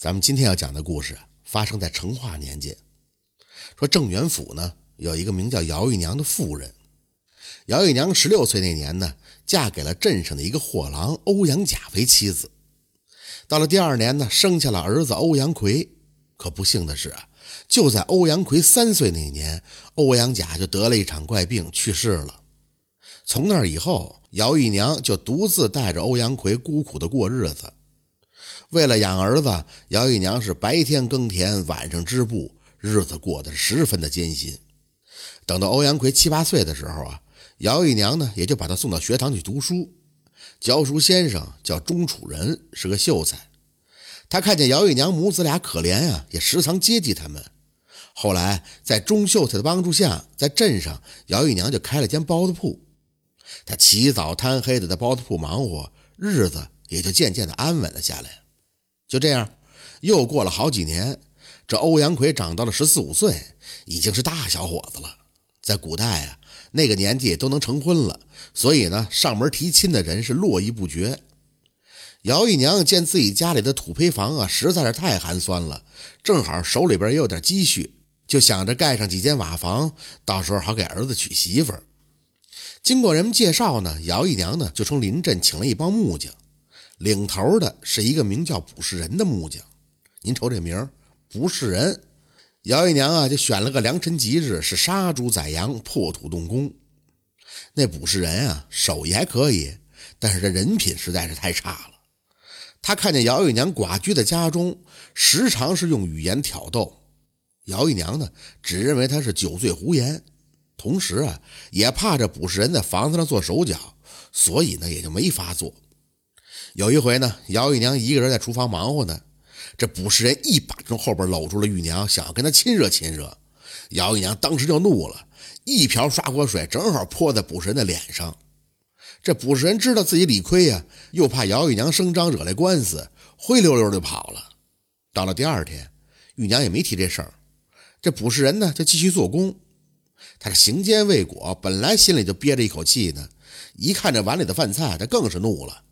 咱们今天要讲的故事发生在成化年间。说郑元府呢有一个名叫姚玉娘的妇人，姚玉娘十六岁那年呢，嫁给了镇上的一个货郎欧阳甲为妻子。到了第二年呢，生下了儿子欧阳奎。可不幸的是啊，就在欧阳奎三岁那年，欧阳甲就得了一场怪病去世了。从那以后，姚玉娘就独自带着欧阳奎孤苦的过日子。为了养儿子，姚玉娘是白天耕田，晚上织布，日子过得十分的艰辛。等到欧阳奎七八岁的时候啊，姚玉娘呢也就把他送到学堂去读书。教书先生叫钟楚仁，是个秀才。他看见姚玉娘母子俩可怜啊，也时常接济他们。后来在钟秀才的帮助下，在镇上，姚玉娘就开了间包子铺。他起早贪黑的在包子铺忙活，日子也就渐渐的安稳了下来。就这样，又过了好几年，这欧阳奎长到了十四五岁，已经是大小伙子了。在古代啊，那个年纪都能成婚了，所以呢，上门提亲的人是络绎不绝。姚姨娘见自己家里的土坯房啊，实在是太寒酸了，正好手里边也有点积蓄，就想着盖上几间瓦房，到时候好给儿子娶媳妇。经过人们介绍呢，姚姨娘呢就从邻镇请了一帮木匠。领头的是一个名叫卜世仁的木匠，您瞅这名儿，卜世仁。姚玉娘啊，就选了个良辰吉日，是杀猪宰羊，破土动工。那卜世仁啊，手艺还可以，但是这人品实在是太差了。他看见姚玉娘寡居在家中，时常是用语言挑逗。姚玉娘呢，只认为他是酒醉胡言，同时啊，也怕这卜世仁在房子上做手脚，所以呢，也就没法做。有一回呢，姚玉娘一个人在厨房忙活呢，这卜世仁一把从后边搂住了玉娘，想要跟她亲热亲热。姚玉娘当时就怒了，一瓢刷锅水正好泼在卜世仁的脸上。这卜世仁知道自己理亏呀，又怕姚玉娘声张惹来官司，灰溜溜就跑了。到了第二天，玉娘也没提这事儿，这卜世仁呢就继续做工。他这行奸未果，本来心里就憋着一口气呢，一看这碗里的饭菜，他更是怒了。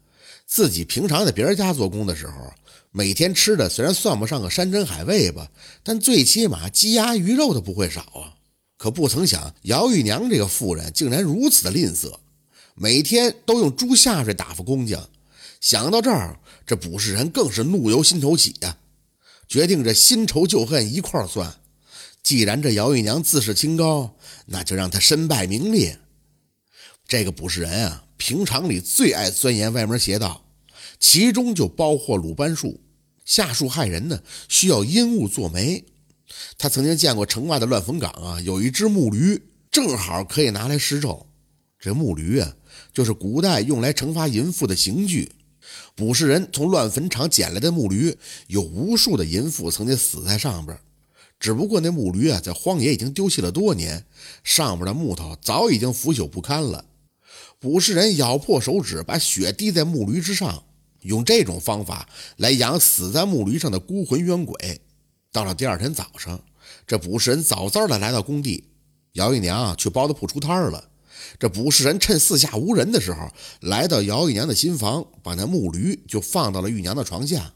自己平常在别人家做工的时候，每天吃的虽然算不上个山珍海味吧，但最起码鸡鸭鱼肉的不会少啊。可不曾想，姚玉娘这个妇人竟然如此的吝啬，每天都用猪下水打发工匠。想到这儿，这卜世仁更是怒由心头起呀，决定这新仇旧恨一块儿算。既然这姚玉娘自视清高，那就让她身败名裂。这个卜世仁啊。平常里最爱钻研歪门邪道，其中就包括鲁班术。下术害人呢，需要阴物做媒。他曾经见过城外的乱坟岗啊，有一只木驴，正好可以拿来施咒。这木驴啊，就是古代用来惩罚淫妇的刑具。卜世仁从乱坟场捡来的木驴，有无数的淫妇曾经死在上边。只不过那木驴啊，在荒野已经丢弃了多年，上边的木头早已经腐朽不堪了。卜世仁咬破手指，把血滴在木驴之上，用这种方法来养死在木驴上的孤魂冤鬼。到了第二天早上，这卜世仁早早的来到工地，姚玉娘去包子铺出摊儿了。这卜世仁趁四下无人的时候，来到姚玉娘的新房，把那木驴就放到了玉娘的床下。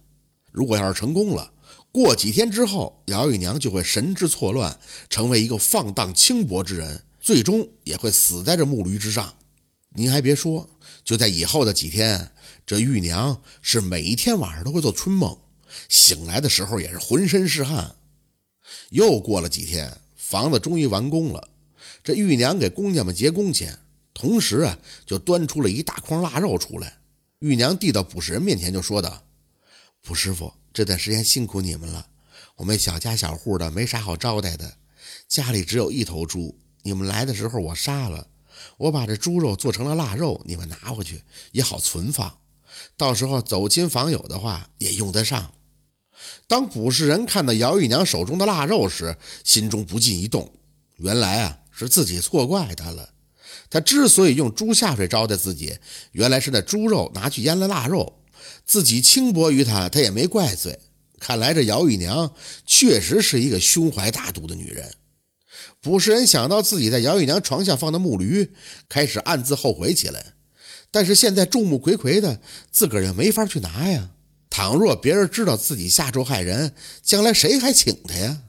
如果要是成功了，过几天之后，姚玉娘就会神志错乱，成为一个放荡轻薄之人，最终也会死在这木驴之上。您还别说，就在以后的几天，这玉娘是每一天晚上都会做春梦，醒来的时候也是浑身是汗。又过了几天，房子终于完工了，这玉娘给工匠们结工钱，同时啊，就端出了一大筐腊肉出来。玉娘递到卜世仁面前，就说道：“卜师傅，这段时间辛苦你们了。我们小家小户的没啥好招待的，家里只有一头猪，你们来的时候我杀了。”我把这猪肉做成了腊肉，你们拿回去也好存放，到时候走亲访友的话也用得上。当卜世仁看到姚玉娘手中的腊肉时，心中不禁一动，原来啊是自己错怪他了。他之所以用猪下水招待自己，原来是那猪肉拿去腌了腊肉，自己轻薄于他，他也没怪罪。看来这姚玉娘确实是一个胸怀大度的女人。卜世仁想到自己在姚玉娘床下放的木驴，开始暗自后悔起来。但是现在众目睽睽的，自个儿也没法去拿呀。倘若别人知道自己下咒害人，将来谁还请他呀？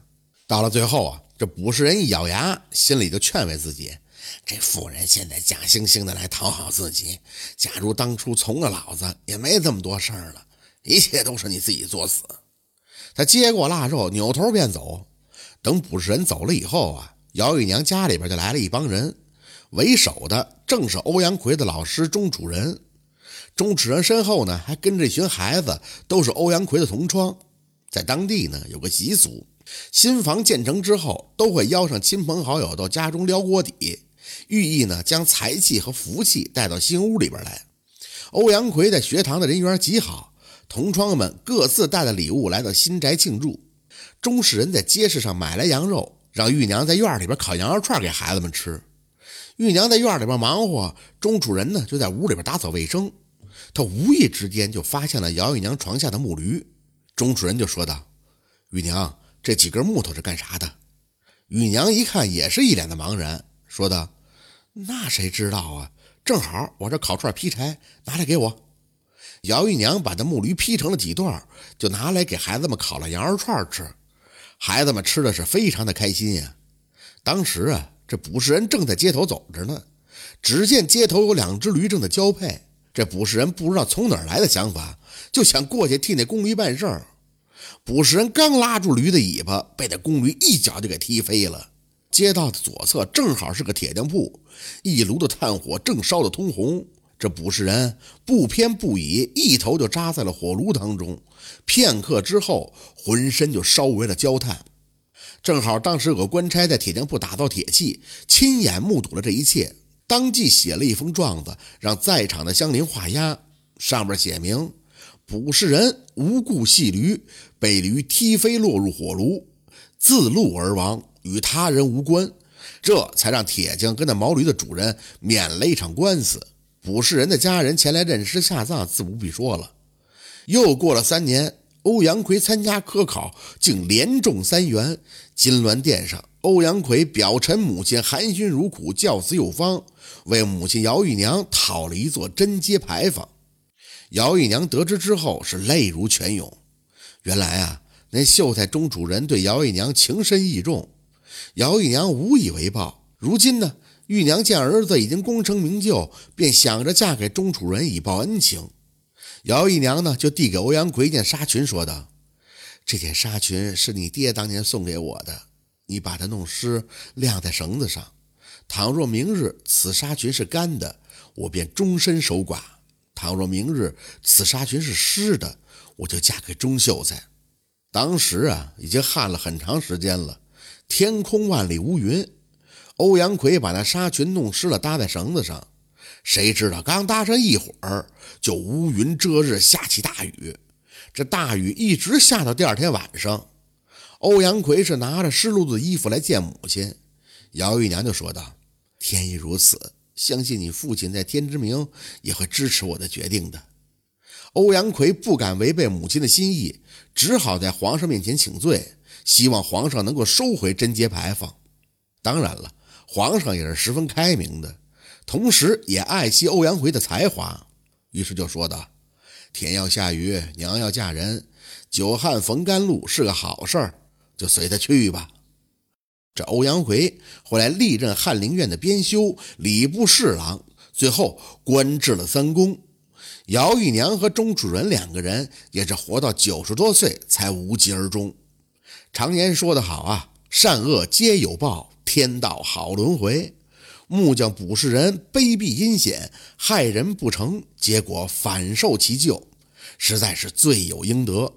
到了最后啊，这卜氏人一咬牙，心里就劝慰自己：这妇人现在假惺惺的来讨好自己，假如当初从了老子，也没这么多事儿了。一切都是你自己作死。他接过腊肉，扭头便走。等卜氏人走了以后啊，姚玉娘家里边就来了一帮人，为首的正是欧阳奎的老师钟楚人。钟楚人身后呢，还跟着一群孩子，都是欧阳奎的同窗。在当地呢，有个习俗。新房建成之后，都会邀上亲朋好友到家中撩锅底，寓意呢将财气和福气带到新屋里边来。欧阳奎在学堂的人缘极好，同窗们各自带了礼物来到新宅庆祝。钟世仁在街市上买来羊肉，让玉娘在院里边烤羊肉串给孩子们吃。玉娘在院里边忙活，钟主人呢就在屋里边打扫卫生。他无意之间就发现了姚玉娘床下的木驴，钟主人就说道：“玉娘。”这几根木头是干啥的？玉娘一看也是一脸的茫然，说道：“那谁知道啊？正好我这烤串劈柴，拿来给我。”姚玉娘把那木驴劈成了几段，就拿来给孩子们烤了羊肉串吃。孩子们吃的是非常的开心呀。当时啊，这捕食人正在街头走着呢，只见街头有两只驴正在交配。这捕食人不知道从哪儿来的想法，就想过去替那公驴办事儿。捕食人刚拉住驴的尾巴，被那公驴一脚就给踢飞了。街道的左侧正好是个铁匠铺，一炉的炭火正烧得通红。这捕食人不偏不倚，一头就扎在了火炉当中。片刻之后，浑身就烧为了焦炭。正好当时有个官差在铁匠铺打造铁器，亲眼目睹了这一切，当即写了一封状子，让在场的乡邻画押，上面写明。捕食人无故戏驴，被驴踢飞落入火炉，自戮而亡，与他人无关。这才让铁匠跟那毛驴的主人免了一场官司。捕食人的家人前来认尸下葬，自不必说了。又过了三年，欧阳奎参加科考，竟连中三元。金銮殿上，欧阳奎表陈母亲含辛茹苦教子有方，为母亲姚玉娘讨了一座贞节牌坊。姚玉娘得知之后是泪如泉涌。原来啊，那秀才钟主人对姚玉娘情深意重，姚玉娘无以为报。如今呢，玉娘见儿子已经功成名就，便想着嫁给钟楚人以报恩情。姚姨娘呢，就递给欧阳奎一件纱裙，说道：“这件纱裙是你爹当年送给我的，你把它弄湿，晾在绳子上。倘若明日此纱裙是干的，我便终身守寡。”倘若明日此纱裙是湿的，我就嫁给钟秀才。当时啊，已经旱了很长时间了，天空万里无云。欧阳奎把那纱裙弄湿了，搭在绳子上。谁知道刚搭上一会儿，就乌云遮日，下起大雨。这大雨一直下到第二天晚上。欧阳奎是拿着湿漉漉的衣服来见母亲，姚玉娘就说道：“天意如此。”相信你父亲在天之明也会支持我的决定的。欧阳奎不敢违背母亲的心意，只好在皇上面前请罪，希望皇上能够收回贞节牌坊。当然了，皇上也是十分开明的，同时也爱惜欧阳奎的才华，于是就说道：“天要下雨，娘要嫁人，久旱逢甘露是个好事儿，就随他去吧。”这欧阳奎后来历任翰林院的编修、礼部侍郎，最后官至了三公。姚玉娘和钟楚人两个人也是活到九十多岁才无疾而终。常言说得好啊，善恶皆有报，天道好轮回。木匠卜氏人卑鄙阴险，害人不成，结果反受其咎，实在是罪有应得。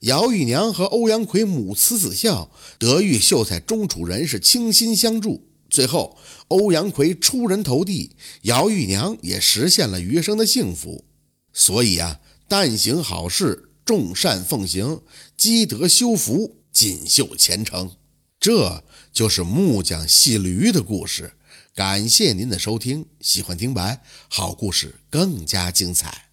姚玉娘和欧阳奎母慈子孝，德育秀才钟楚人是倾心相助。最后，欧阳奎出人头地，姚玉娘也实现了余生的幸福。所以啊，但行好事，众善奉行，积德修福，锦绣前程。这就是木匠戏驴的故事。感谢您的收听，喜欢听白好故事更加精彩。